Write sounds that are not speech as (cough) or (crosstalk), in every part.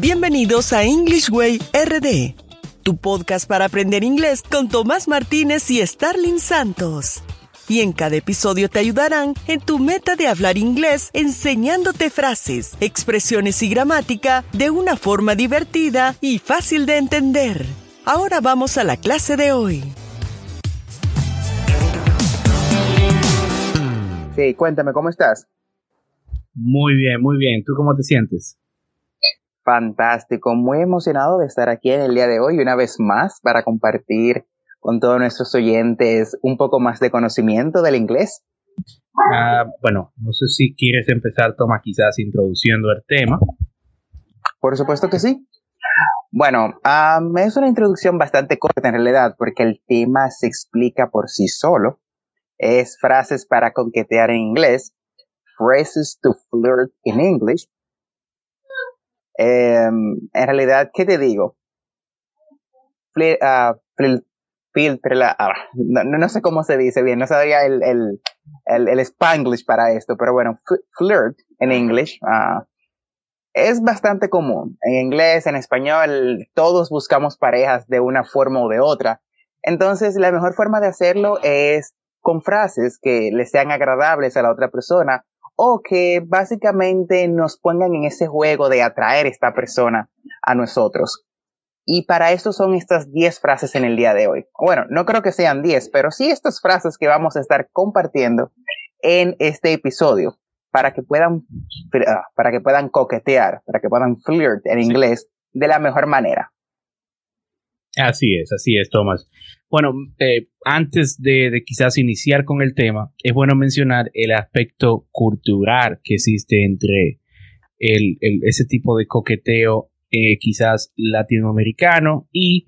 Bienvenidos a English Way RD, tu podcast para aprender inglés con Tomás Martínez y Starling Santos. Y en cada episodio te ayudarán en tu meta de hablar inglés enseñándote frases, expresiones y gramática de una forma divertida y fácil de entender. Ahora vamos a la clase de hoy. Sí, cuéntame, ¿cómo estás? Muy bien, muy bien. ¿Tú cómo te sientes? Fantástico, muy emocionado de estar aquí en el día de hoy una vez más para compartir con todos nuestros oyentes un poco más de conocimiento del inglés. Ah, bueno, no sé si quieres empezar, Toma, quizás introduciendo el tema. Por supuesto que sí. Bueno, es una introducción bastante corta en realidad porque el tema se explica por sí solo. Es frases para coquetear en inglés, phrases to flirt in English, Em, en realidad, ¿qué te digo? Uh, no, sé cómo se dice bien, no sabía el, el, el, spanglish para esto, pero bueno, flirt en inglés uh, es bastante común. En inglés, en español, todos buscamos parejas de una forma o de otra. Entonces, la mejor forma de hacerlo es con frases que le sean agradables a la otra persona o que básicamente nos pongan en ese juego de atraer esta persona a nosotros. Y para eso son estas 10 frases en el día de hoy. Bueno, no creo que sean 10, pero sí estas frases que vamos a estar compartiendo en este episodio para que puedan, ah, para que puedan coquetear, para que puedan flirt en inglés de la mejor manera. Así es, así es, Tomás. Bueno, eh, antes de, quizás iniciar con el tema, es bueno mencionar el aspecto cultural que existe entre ese tipo de coqueteo eh, quizás latinoamericano y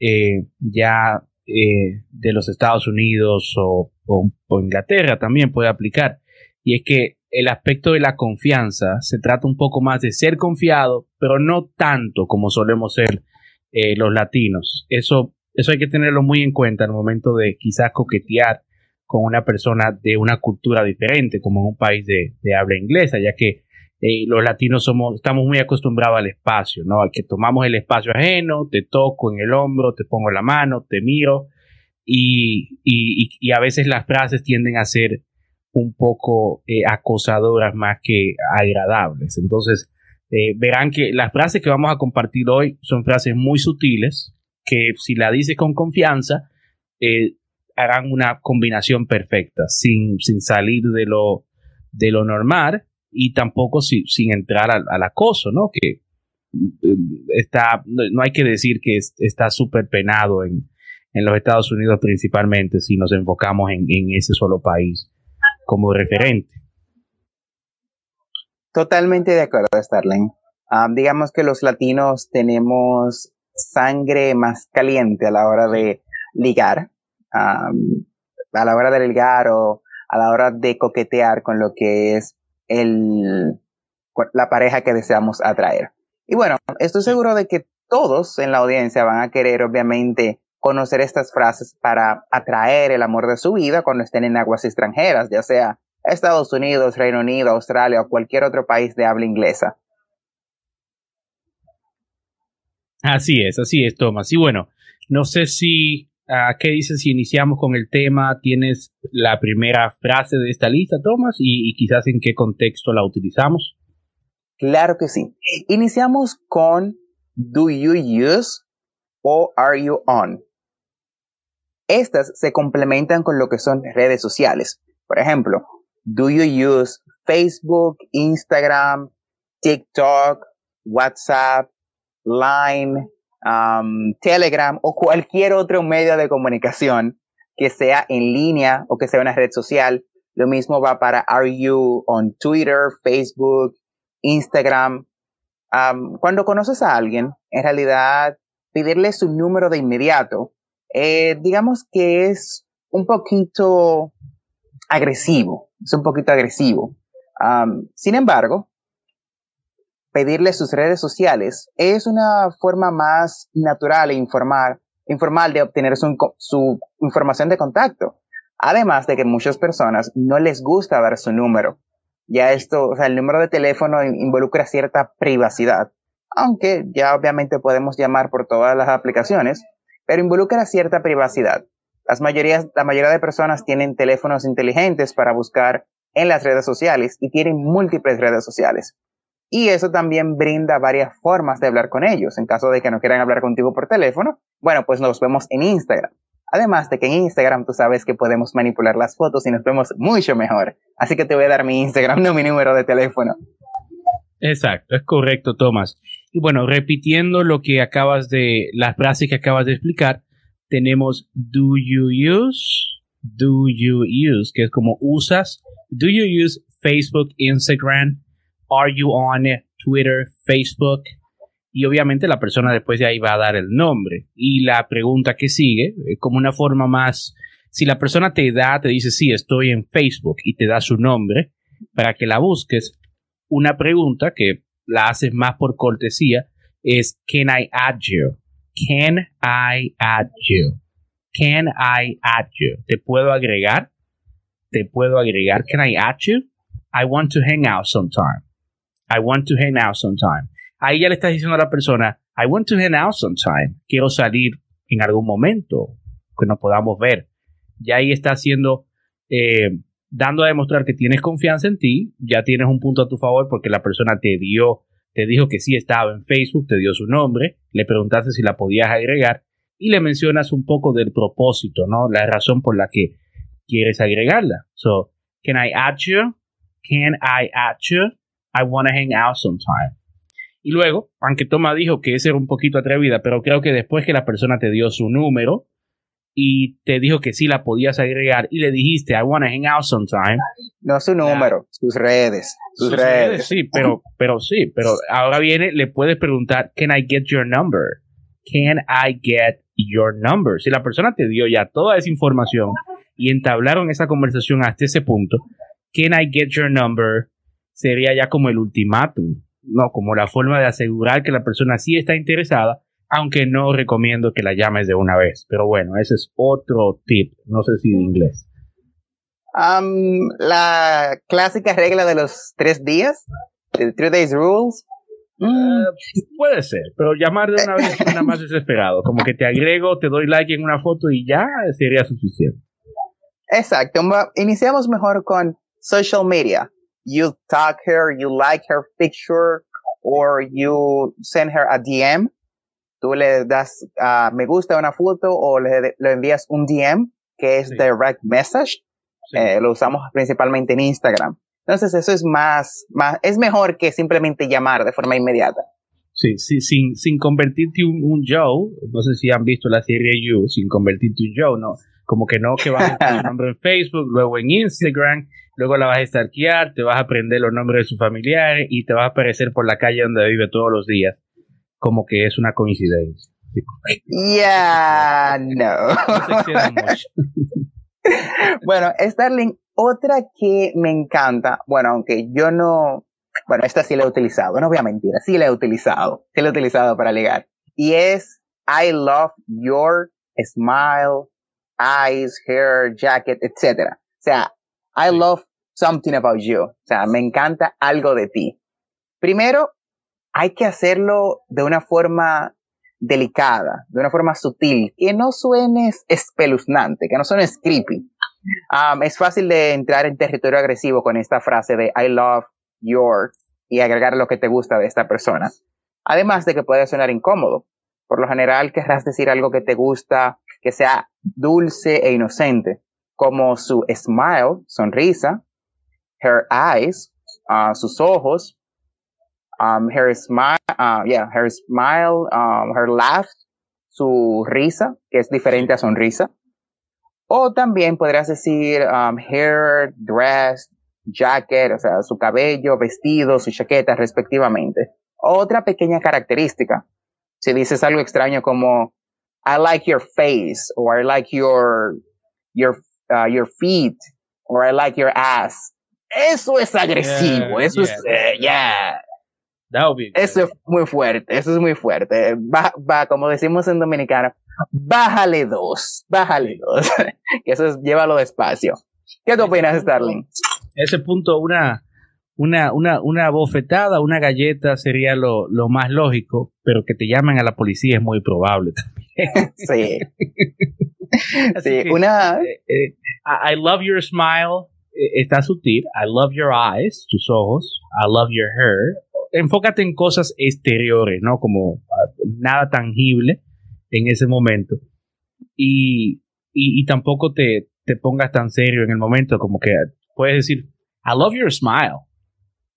eh, ya de los Estados Unidos o, o Inglaterra también puede aplicar. Y es que el aspecto de la confianza se trata un poco más de ser confiado, pero no tanto como solemos ser eh, los latinos. Eso, eso hay que tenerlo muy en cuenta al momento de quizás coquetear con una persona de una cultura diferente, como en un país de, habla inglesa, ya que eh, los latinos somos, estamos muy acostumbrados al espacio, ¿no? Al que tomamos el espacio ajeno, te toco en el hombro, te pongo la mano, te miro, y, y, a veces las frases tienden a ser un poco eh, acosadoras más que agradables. Entonces, eh, verán que las frases que vamos a compartir hoy son frases muy sutiles que si la dices con confianza eh, harán una combinación perfecta sin, sin salir de lo, de lo normal y tampoco sin entrar al, acoso, ¿no? Que eh, está, no hay que decir que está súper penado en, en, los Estados Unidos principalmente si nos enfocamos en, en ese solo país como referente. Totalmente de acuerdo, Starling. Digamos que los latinos tenemos sangre más caliente a la hora de ligar, a la hora de ligar o a la hora de coquetear con lo que es el, la pareja que deseamos atraer. Y bueno, estoy seguro de que todos en la audiencia van a querer, obviamente, conocer estas frases para atraer el amor de su vida cuando estén en aguas extranjeras, ya sea Estados Unidos, Reino Unido, Australia o cualquier otro país de habla inglesa. Así es, así es, Tomás. Y bueno, no sé si, uh, ¿qué dices si iniciamos con el tema? ¿Tienes la primera frase de esta lista, Tomás? Y, y quizás en qué contexto la utilizamos. Claro que sí. Iniciamos con Do you use o are you on? Estas se complementan con lo que son redes sociales. Por ejemplo, Do you use Facebook, Instagram, TikTok, WhatsApp, Line, um, Telegram o cualquier otro medio de comunicación que sea en línea o que sea una red social? Lo mismo va para Are You on Twitter, Facebook, Instagram. Um, cuando conoces a alguien, en realidad, pedirle su número de inmediato, eh, digamos que es un poquito agresivo es un poquito agresivo. sin embargo, pedirle sus redes sociales es una forma más natural e informar, informal de obtener su, su información de contacto. Además de que muchas personas no les gusta dar su número. Ya esto, o sea, el número de teléfono involucra cierta privacidad. aunque ya obviamente podemos llamar por todas las aplicaciones, pero involucra cierta privacidad. Las mayorías, la mayoría de personas tienen teléfonos inteligentes para buscar en las redes sociales y tienen múltiples redes sociales. Y eso también brinda varias formas de hablar con ellos. En caso de que no quieran hablar contigo por teléfono, bueno, pues nos vemos en Instagram. Además de que en Instagram tú sabes que podemos manipular las fotos y nos vemos mucho mejor. Así que te voy a dar mi Instagram, (laughs) no mi número de teléfono. Exacto, es correcto, Tomás. Y bueno, repitiendo lo que acabas de, las frases que acabas de explicar, tenemos do you use, do you use, que es como usas, do you use Facebook, Instagram, are you on Twitter, Facebook, y obviamente la persona después de ahí va a dar el nombre. Y la pregunta que sigue, como una forma más, si la persona te da, te dice, sí, estoy en Facebook y te da su nombre, para que la busques, una pregunta que la haces más por cortesía es, can I add you? Can I add you? Can I add you? ¿Te puedo agregar? ¿Te puedo agregar? Can I add you? I want to hang out sometime. I want to hang out sometime ahí ya le estás diciendo a la persona, I want to hang out sometime. Quiero salir en algún momento que nos podamos ver. Ya ahí está haciendo, eh, dando a demostrar que tienes confianza en ti, ya tienes un punto a tu favor porque la persona te dio, te dijo que sí estaba en Facebook, te dio su nombre, le preguntaste si la podías agregar y le mencionas un poco del propósito, ¿no? La razón por la que quieres agregarla. So, can I add you? Can I add you? I want to hang out sometime. Y luego, aunque Toma dijo que ese era un poquito atrevida, pero creo que después que la persona te dio su número y te dijo que sí la podías agregar y le dijiste, I wanna hang out sometime. No su número, sus redes. Sus, redes. Sí, pero, pero sí, pero ahora viene, le puedes preguntar, can I get your number? Can I get your number? Si la persona te dio ya toda esa información y entablaron esa conversación hasta ese punto, can I get your number? Sería ya como el ultimátum no, como la forma de asegurar que la persona sí está interesada, aunque no recomiendo que la llames de una vez. Pero bueno, ese es otro tip, no sé si de inglés. la clásica regla de los tres días, the three days rules. Mm. Eh, puede ser, pero llamar de una vez es nada más desesperado. Como que te agrego, te doy like en una foto y ya sería suficiente. Exacto. Iniciamos mejor con social media you tag her, you like her picture, or you send her a DM. Tú le das uh, me gusta una foto o le, le, envías un DM, que es direct message. Eh, lo usamos principalmente en Instagram. Entonces eso es más, más, es mejor que simplemente llamar de forma inmediata. Sí, sí sin, sin convertirte un, un Joe, no sé si han visto la serie You, sin convertirte un Joe, no, como que no, que vas a poner nombre en Facebook, luego en Instagram, luego la vas a stalkear, te vas a aprender los nombres de sus familiares y te vas a aparecer por la calle donde vive todos los días. Como que es una coincidencia. Ya, no. (laughs) bueno, Starling, otra que me encanta, bueno, aunque yo no, bueno, esta sí la he utilizado, no voy a mentir, sí la he utilizado, sí la he utilizado para ligar. Y es I love your smile, eyes, hair, jacket, etc. O sea, I love something about you. O sea, me encanta algo de ti. Primero, hay que hacerlo de una forma delicada, de una forma sutil, que no suene espeluznante, que no suene creepy. Um, es fácil de entrar en territorio agresivo con esta frase de I love your y agregar lo que te gusta de esta persona. Además de que puede sonar incómodo. Por lo general querrás decir algo que te gusta, que sea dulce e inocente, como su smile, sonrisa, her eyes, uh, sus ojos, um, her smile, uh, yeah, her smile, um, her laugh, su risa, que es diferente a sonrisa. O también podrías decir um, hair, dress, jacket, o sea, su cabello, vestido, su chaqueta, respectivamente. Otra pequeña característica. Si dices algo extraño como I like your face, or I like your your uh, your feet, or I like your ass. Eso es agresivo, eso es, eh, ya. Eso es muy fuerte, eso es muy fuerte. Va, va, como decimos en dominicano, bájale dos, bájale dos. (laughs) que eso es, llévalo despacio. ¿Qué te opinas, Starling? Ese punto, una, una, una, una bofetada, una galleta sería lo, lo más lógico, pero que te llamen a la policía es muy probable también. (laughs) sí. (laughs) sí, una... Eh, eh, I love your smile, eh, está sutil. I love your eyes, tus ojos. I love your hair. Enfócate en cosas exteriores, ¿no? Como ah, nada tangible en ese momento. Y, y, y tampoco te, te pongas tan serio en el momento, como que puedes decir, I love your smile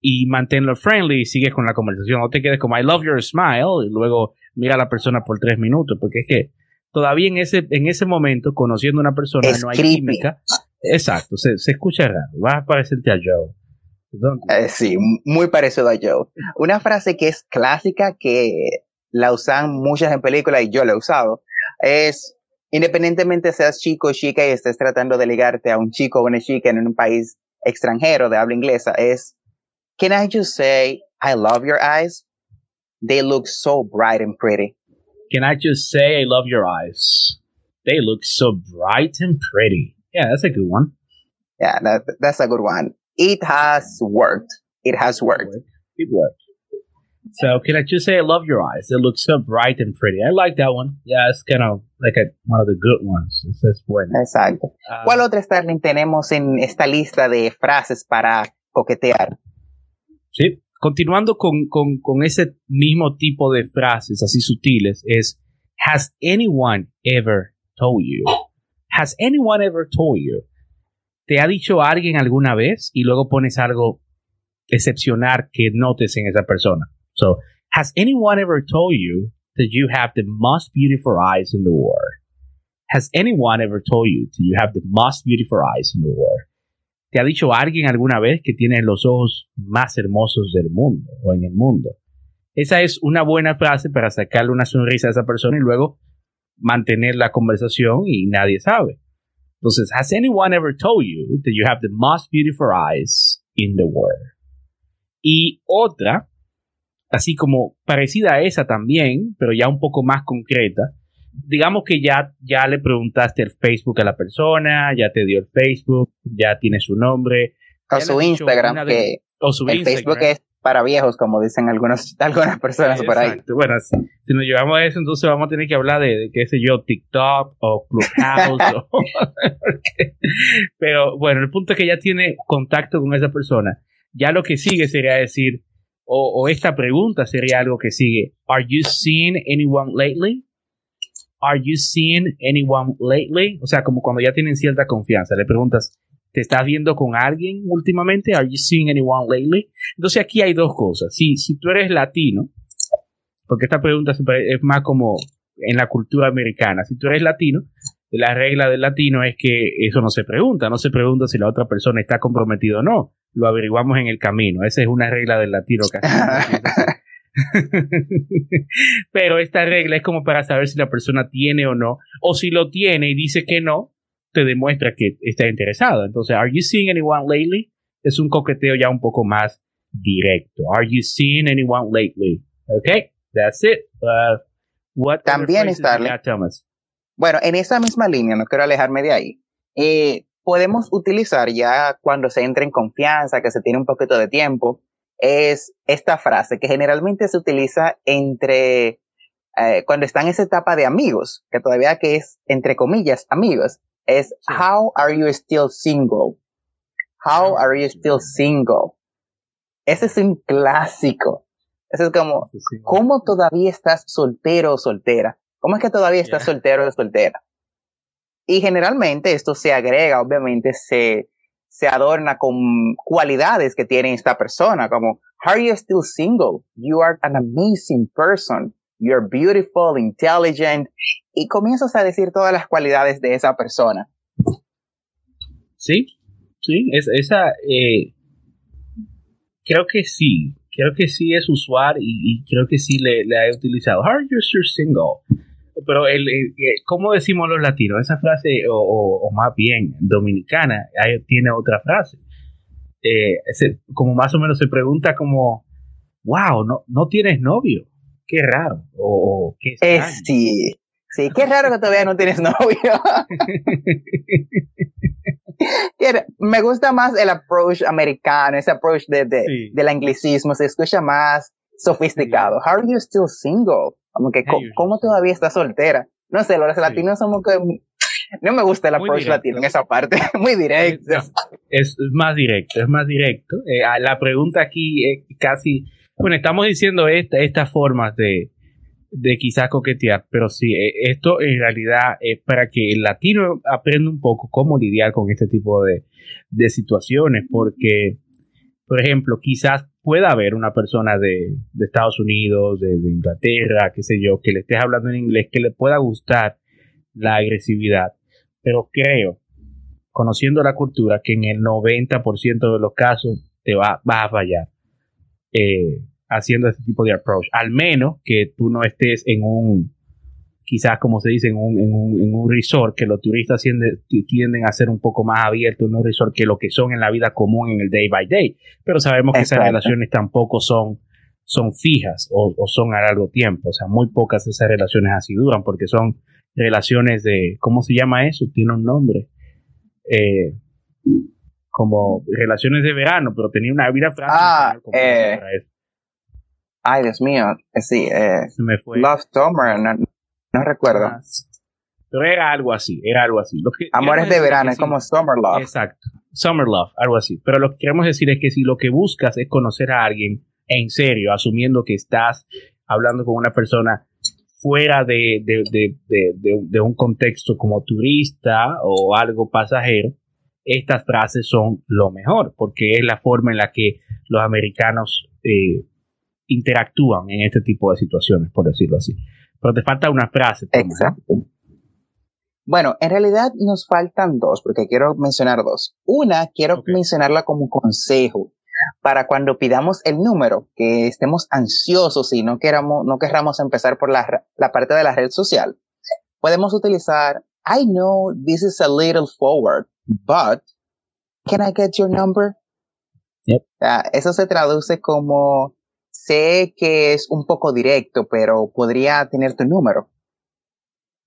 y manténlo friendly y sigues con la conversación. No te quedes como I love your smile y luego mira a la persona por tres minutos, porque es que todavía en ese, en ese momento, conociendo a una persona, no hay química. Exacto, se, escucha raro. Vas a parecerte a Joe. Eh, sí, muy parecido a Joe. Una frase que es clásica, que la usan muchas en películas y yo la he usado, es independientemente seas chico o chica y estés tratando de ligarte a un chico o una chica en un país extranjero de habla inglesa, es Can I just say, I love your eyes? They look so bright and pretty. Can I just say, I love your eyes? They look so bright and pretty. Yeah, that's a good one. Yeah, that, that's a good one. It has worked. It has worked. It worked. So can I just say I love your eyes? They look so bright and pretty. I like that one. Yeah, it's kind of like a, one of the good ones. It's, it's bueno. Exacto. Uh, ¿Cuál otra Starling tenemos en esta lista de frases para coquetear? Sí, continuando con, con, con, ese mismo tipo de frases así sutiles, es Has anyone ever told you? Has anyone ever told you? ¿Te ha dicho alguien alguna vez? Y luego pones algo excepcional que notes en esa persona. So, has anyone ever told you that you have the most beautiful eyes in the world? Has anyone ever told you that you have the most beautiful eyes in the world? ¿Te ha dicho alguien alguna vez que tienes los ojos más hermosos del mundo o en el mundo? Esa es una buena frase para sacarle una sonrisa a esa persona y luego mantener la conversación y nadie sabe. Entonces, has anyone ever told you that you have the most beautiful eyes in the world? Y otra, así como parecida a esa también, pero ya un poco más concreta, digamos que ya, ya le preguntaste el Facebook a la persona, ya te dio el Facebook, ya tiene su nombre. O su Instagram, que o su el Facebook es para viejos, como dicen algunos, (laughs) algunas personas por ahí. Bueno, si, nos llevamos a eso, entonces vamos a tener que hablar de, qué sé yo, TikTok o Clubhouse. (laughs) (laughs) pero bueno, el punto es que ya tiene contacto con esa persona. Ya lo que sigue sería decir, o, o esta pregunta sería algo que sigue, ¿Are you seeing anyone lately? Are you seeing anyone lately? O sea, como cuando ya tienen cierta confianza, le preguntas, ¿te estás viendo con alguien últimamente? Are you seeing anyone lately? Entonces aquí hay dos cosas. Si, si tú eres latino, porque esta pregunta es más como en la cultura americana, si tú eres latino, la regla del latino es que eso no se pregunta, no se pregunta si la otra persona está comprometida o no, lo averiguamos en el camino, esa es una regla del latino. (laughs) Pero esta regla es como para saber si la persona tiene o no, o si lo tiene y dice que no, te demuestra que está interesado. Entonces, ¿Are you seeing anyone lately? Es un coqueteo ya un poco más directo. ¿Are you seeing anyone lately? Okay, that's it. Uh, what También, Starling. Bueno, en esa misma línea, no quiero alejarme de ahí. Eh, podemos utilizar ya cuando se entra en confianza, que se tiene un poquito de tiempo, es esta frase que generalmente se utiliza entre eh, cuando están en esa etapa de amigos, que todavía que es entre comillas amigos, es How are you still single? How are you still single? Ese es un clásico. Ese es como, ¿cómo todavía estás soltero o soltera? ¿Cómo es que todavía estás soltero o soltera? Y generalmente esto se agrega, obviamente se, se adorna con cualidades que tiene esta persona, como, are you still single? You are an amazing person. You're beautiful, intelligent. Y comienzas a decir todas las cualidades de esa persona. Sí, sí, es, esa, eh, creo que sí, creo que sí es usual y, creo que sí le, le he utilizado. Are you still single? pero el, ¿cómo decimos los latinos? Esa frase, o, más bien dominicana, tiene otra frase. Eh, como más o menos se pregunta como, wow, no, no tienes novio. Qué raro. O, qué eh, sí, sí, qué raro que todavía no tienes (laughs) novio. me gusta más el approach americano, ese approach de, de, del anglicismo, se escucha más sofisticado. How are you still single? Como que, ¿cómo, todavía estás soltera? No sé, los latinos somos que no me gusta el approach latino en esa parte, (laughs) muy directo. Es, más directo, es más directo. Eh, la pregunta aquí es casi, bueno, estamos diciendo esta, estas formas de, de quizás coquetear, pero sí, eh, esto en realidad es para que el latino aprenda un poco cómo lidiar con este tipo de, de situaciones, porque, por ejemplo, quizás pueda haber una persona de, de Estados Unidos, de, de, Inglaterra, qué sé yo, que le estés hablando en inglés, que le pueda gustar la agresividad, pero creo, conociendo la cultura, que en el 90% de los casos te va, va a fallar. Eh, haciendo este tipo de approach. Al menos que tú no estés en un, quizás como se dice, en un, en un, en un resort, que los turistas tienden, tienden, a ser un poco más abiertos en un resort que lo que son en la vida común en el day by day. Pero sabemos que esas relaciones tampoco son, son fijas o, o, son a largo tiempo. O sea, muy pocas de esas relaciones así duran porque son relaciones de, ¿cómo se llama eso? Tiene un nombre. Eh, como relaciones de verano, pero tenía una vida frágil. Ah, eh, Ay, Dios mío, eh, sí, eh, Love Summer, no, recuerdo. Ah, pero era algo así, era algo así. Amores de verano, es como Summer Love. Exacto, Summer Love, algo así. Pero lo que queremos decir es que si lo que buscas es conocer a alguien en serio, asumiendo que estás hablando con una persona fuera de, de, de, de, un contexto como turista o algo pasajero, estas frases son lo mejor, porque es la forma en la que los americanos eh, interactúan en este tipo de situaciones, por decirlo así. Pero te falta una frase. Exacto. Bueno, en realidad nos faltan dos, porque quiero mencionar dos. Una, quiero mencionarla como consejo para cuando pidamos el número, que estemos ansiosos y no queramos, no querramos empezar por la, la parte de la red social. Podemos utilizar, I know this is a little forward, but can I get your number? Yep. eso se traduce como sé que es un poco directo, pero podría tener tu número.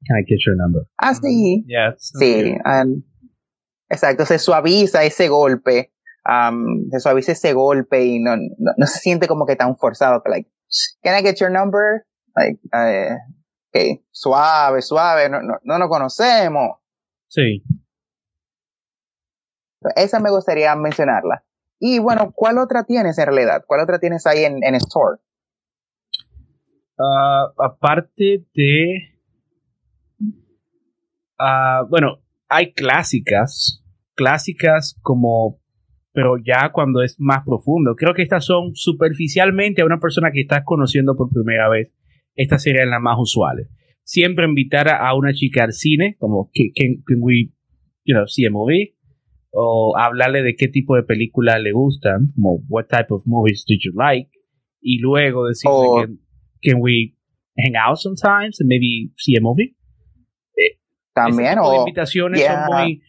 Can I get your number? Ah, sí. Yeah, sí. Um, exacto, se suaviza ese golpe. Um, se suaviza ese golpe y no, no, se siente como que tan forzado. like, can I get your number? Like, uh, okay, suave, suave, no, no, no nos conocemos. Sí. Esa me gustaría mencionarla. Y bueno, ¿cuál otra tienes en realidad? ¿Cuál otra tienes ahí en, en Store? Uh, aparte de... Uh, bueno, hay clásicas, clásicas como, pero ya cuando es más profundo. Creo que estas son superficialmente a una persona que estás conociendo por primera vez. Estas serían las más usuales. Siempre invitar a, una chica al cine, como, can, we, you know, see? O hablarle de qué tipo de películas le gustan, como what type of movies did you like, y luego decirle que can we hang out sometimes and maybe see a movie. Eh, También, o invitaciones son muy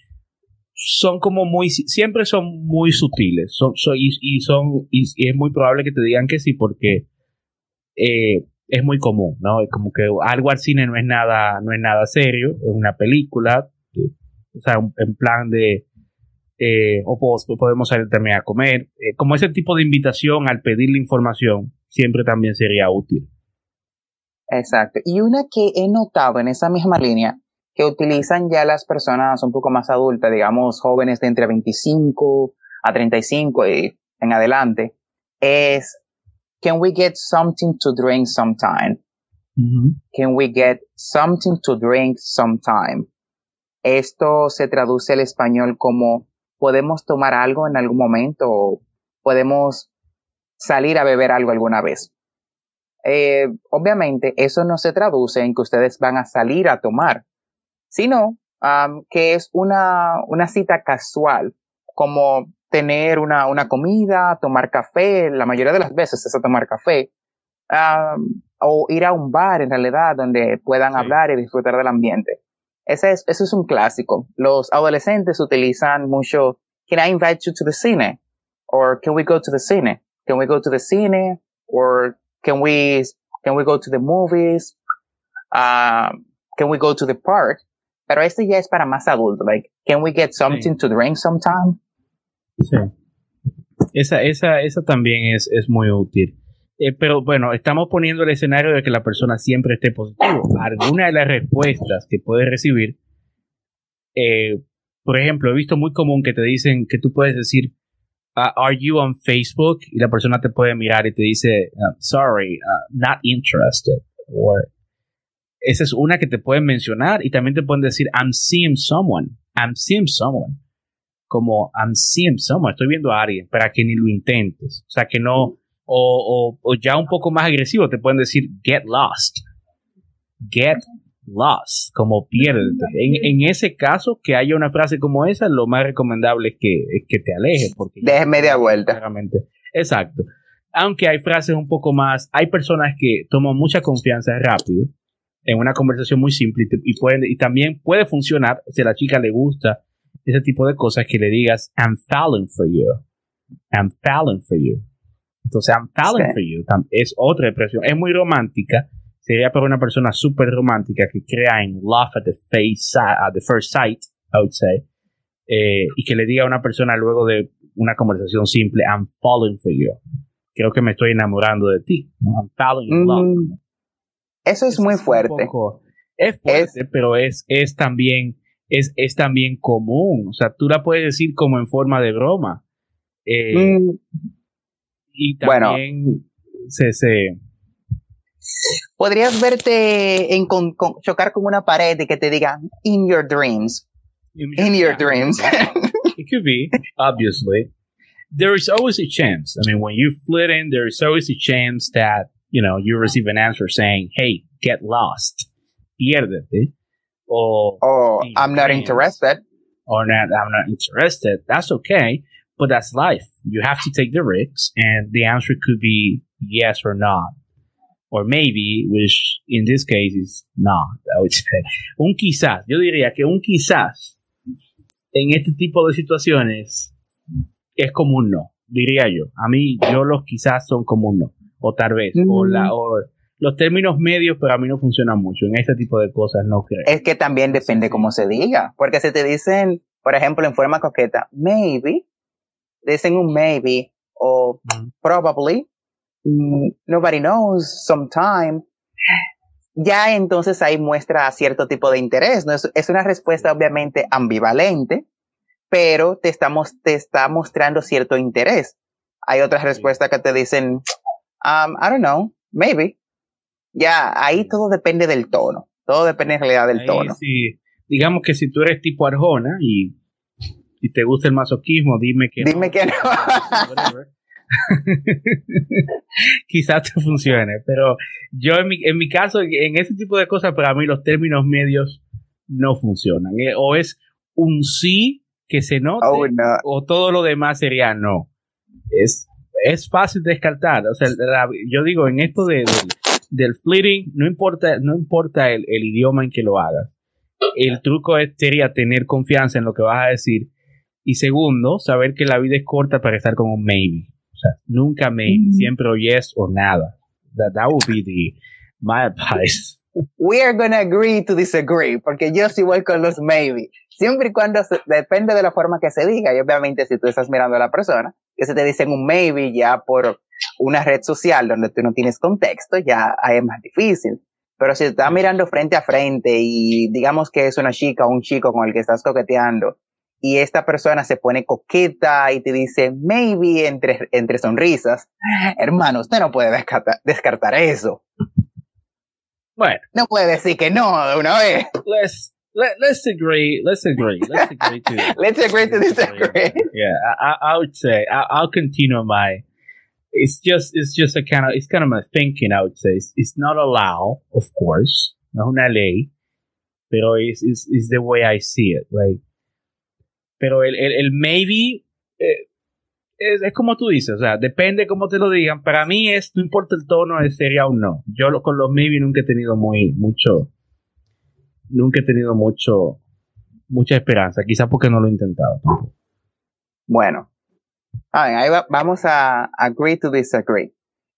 son como muy siempre son muy sutiles son, y, son y, es muy probable que te digan que sí porque eh, es muy común no es como que algo al cine no es nada no es nada serio es una película o sea en plan de eh, o podemos salir también a comer. Eh, como ese tipo de invitación al pedir la información siempre también sería útil. Exacto. Y una que he notado en esa misma línea que utilizan ya las personas un poco más adultas, digamos jóvenes de entre 25 a 35 y en adelante, es Can we get something to drink sometime? Can we get something to drink sometime? Esto se traduce al español como podemos tomar algo en algún momento o podemos salir a beber algo alguna vez. Eh, obviamente, eso no se traduce en que ustedes van a salir a tomar, sino que es una, una cita casual, como tener una, una comida, tomar café, la mayoría de las veces es a tomar café, o ir a un bar en realidad donde puedan hablar y disfrutar del ambiente. Ese es, eso es un clásico. Los adolescentes utilizan mucho, can I invite you to the cine? Or can we go to the cine? Can we go to the cine? Or can we, can we go to the movies? Um, can we go to the park? pero esto ya es para más adultos. Like, can we get something to drink sometime? Sí. Esa, esa, esa también es, es muy útil. Eh, pero bueno, estamos poniendo el escenario de que la persona siempre esté positivo. Alguna de las respuestas que puedes recibir, eh, por ejemplo, he visto muy común que te dicen que tú puedes decir, uh, ¿Are you on Facebook? Y la persona te puede mirar y te dice, uh, Sorry, uh, not interested. Or, esa es una que te pueden mencionar y también te pueden decir, I'm seeing someone. I'm seeing someone. Como, I'm seeing someone. Estoy viendo a alguien para que ni lo intentes. O sea, que no o, o, ya un poco más agresivo, te pueden decir get lost. Get lost, como piérdete. En, en, ese caso, que haya una frase como esa, lo más recomendable es que, es que te alejes. Porque Dejes media vuelta. Exacto. Aunque hay frases un poco más, hay personas que toman mucha confianza rápido en una conversación muy simple y, pueden, y también puede funcionar si a la chica le gusta ese tipo de cosas que le digas I'm falling for you. I'm falling for you. Entonces, I'm falling for you. Es otra expresión. Es muy romántica. Sería para una persona súper romántica que crea en love at the, face, at the first sight, I would say. Eh, y que le diga a una persona luego de una conversación simple, I'm falling for you. Creo que me estoy enamorando de ti. I'm falling in love. Mm, eso es, muy fuerte. es fuerte, pero es, es también, es, es también común. O sea, tú la puedes decir como en forma de broma. Eh, mm y también bueno, se, se, Podrías verte en con, con, chocar con una pared y que te diga in your dreams. In, in your dreams. it could be, obviously. There is always a chance. I mean, when you flit in, there is always a chance that, you know, you receive an answer saying, hey, get lost. Piérdete. Or, oh, I'm not interested. Or not, I'm not interested. That's okay. But that's life. You have to take the risks, and the answer could be yes or not, or maybe, which in this case is not. I would (laughs) say un quizás. Yo diría que un quizás en este tipo de situaciones es como un no. Diría yo. A mí, yo los quizás son como un no, o tal vez, o la, o los términos medios, pero a mí no funcionan mucho. En este tipo de cosas no creo. Es que también depende cómo se diga, porque si te dicen, por ejemplo, en forma coqueta, maybe, dicen un maybe o probably, mm, nobody knows, sometime, ya entonces ahí muestra cierto tipo de interés. ¿no? Es, una respuesta obviamente ambivalente, pero te, estamos, te está mostrando cierto interés. Hay otras respuestas que te dicen, um, I don't know, maybe. Ya, ahí todo depende del tono. Todo depende en realidad del tono. Sí. Digamos que si tú eres tipo Arjona y y te gusta el masoquismo, dime que dime que no. (laughs) Quizás te funcione, pero yo en mi, en mi caso, en ese tipo de cosas, para mí los términos medios no funcionan. Eh, o es un sí que se note, oh, o todo lo demás sería no. Es, es fácil descartar. O sea, yo digo, en esto de, del flirting, no importa, no importa el, el idioma en que lo hagas. El truco sería tener confianza en lo que vas a decir y segundo, saber que la vida es corta para estar con un maybe. O sea, nunca maybe, siempre o yes o nada. That, that would be the, my (laughs) advice. We are going to agree to disagree, porque yo sí voy con los maybe. Siempre y cuando depende de la forma que se diga. Y obviamente si tú estás mirando a la persona, que se te dicen un maybe ya por una red social donde tú no tienes contexto, ya es más difícil. Pero si estás mirando frente a frente y digamos que es una chica o un chico con el que estás coqueteando y esta persona se pone coqueta y te dice maybe entre, entre sonrisas, hermano, usted no puede descartar, descartar eso. Bueno. No puede decir que no de una vez. Let's, let, let's agree, let's agree, let's agree to (laughs) Let's agree to disagree. Yeah, I, I would say, I, I'll continue my, it's just, it's just a kind of, it's kind of my thinking, I would say. It's, it's not allowed, of course, no es una ley, pero it's, it's, it's the way I see it. Like, Pero el, el, el maybe eh, es, es, como tú dices, o sea, depende cómo te lo digan. Para mí es, no importa el tono, sería un no. Yo lo, con los maybe nunca he tenido muy, mucho, nunca he tenido mucho, mucha esperanza. Quizás porque no lo he intentado. Bueno, ahí vamos a agree to disagree.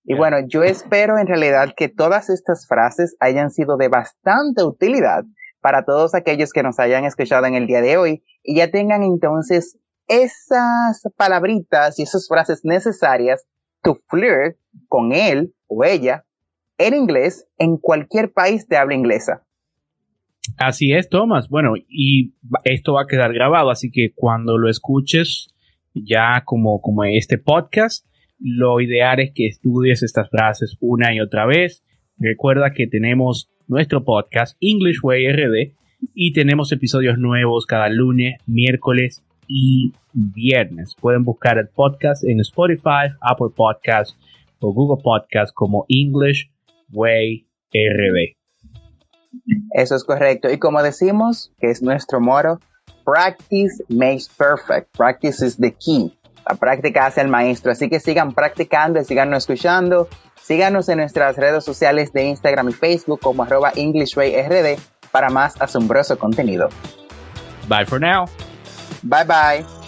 Y bueno, yo espero en realidad que todas estas frases hayan sido de bastante utilidad para todos aquellos que nos hayan escuchado en el día de hoy y ya tengan entonces esas palabritas y esas frases necesarias to flirt con él o ella en inglés en cualquier país de habla inglesa. Así es, Tomás. Bueno, y esto va a quedar grabado, así que cuando lo escuches ya como, como este podcast, lo ideal es que estudies estas frases una y otra vez. Recuerda que tenemos nuestro podcast English Way RD y tenemos episodios nuevos cada lunes, miércoles y viernes. Pueden buscar el podcast en Spotify, Apple Podcast o Google Podcast como English Way RD. Eso es correcto. Y como decimos, que es nuestro moro, practice makes perfect. Practice is the key. La práctica hace el maestro. Así que sigan practicando y sigan escuchando. Síganos en nuestras redes sociales de Instagram y Facebook como arroba EnglishWayRD para más asombroso contenido. Bye for now. Bye bye.